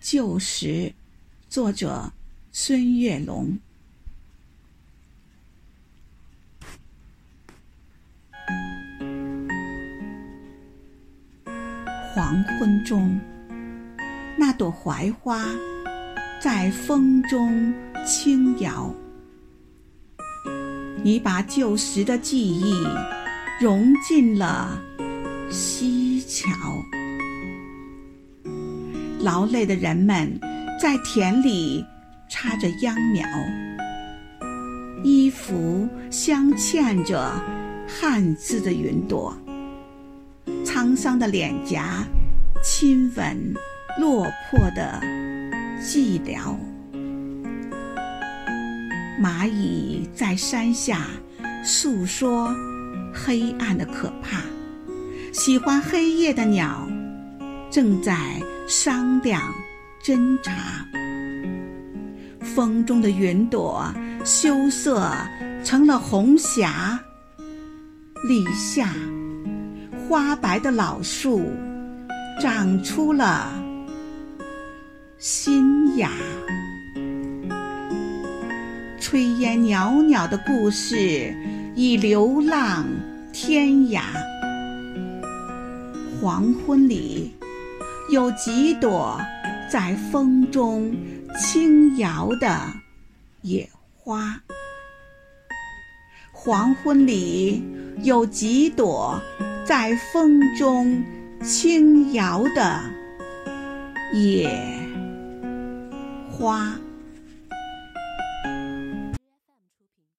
旧时，作者孙月龙。黄昏中，那朵槐花在风中轻摇。你把旧时的记忆融进了西桥。劳累的人们在田里插着秧苗，衣服镶嵌着汉字的云朵。沧桑的脸颊亲吻落魄的寂寥。蚂蚁在山下诉说黑暗的可怕，喜欢黑夜的鸟正在商量侦查。风中的云朵羞涩成了红霞，立夏。花白的老树长出了新芽，炊烟袅袅的故事已流浪天涯。黄昏里有几朵在风中轻摇的野花，黄昏里有几朵。在风中轻摇的野花。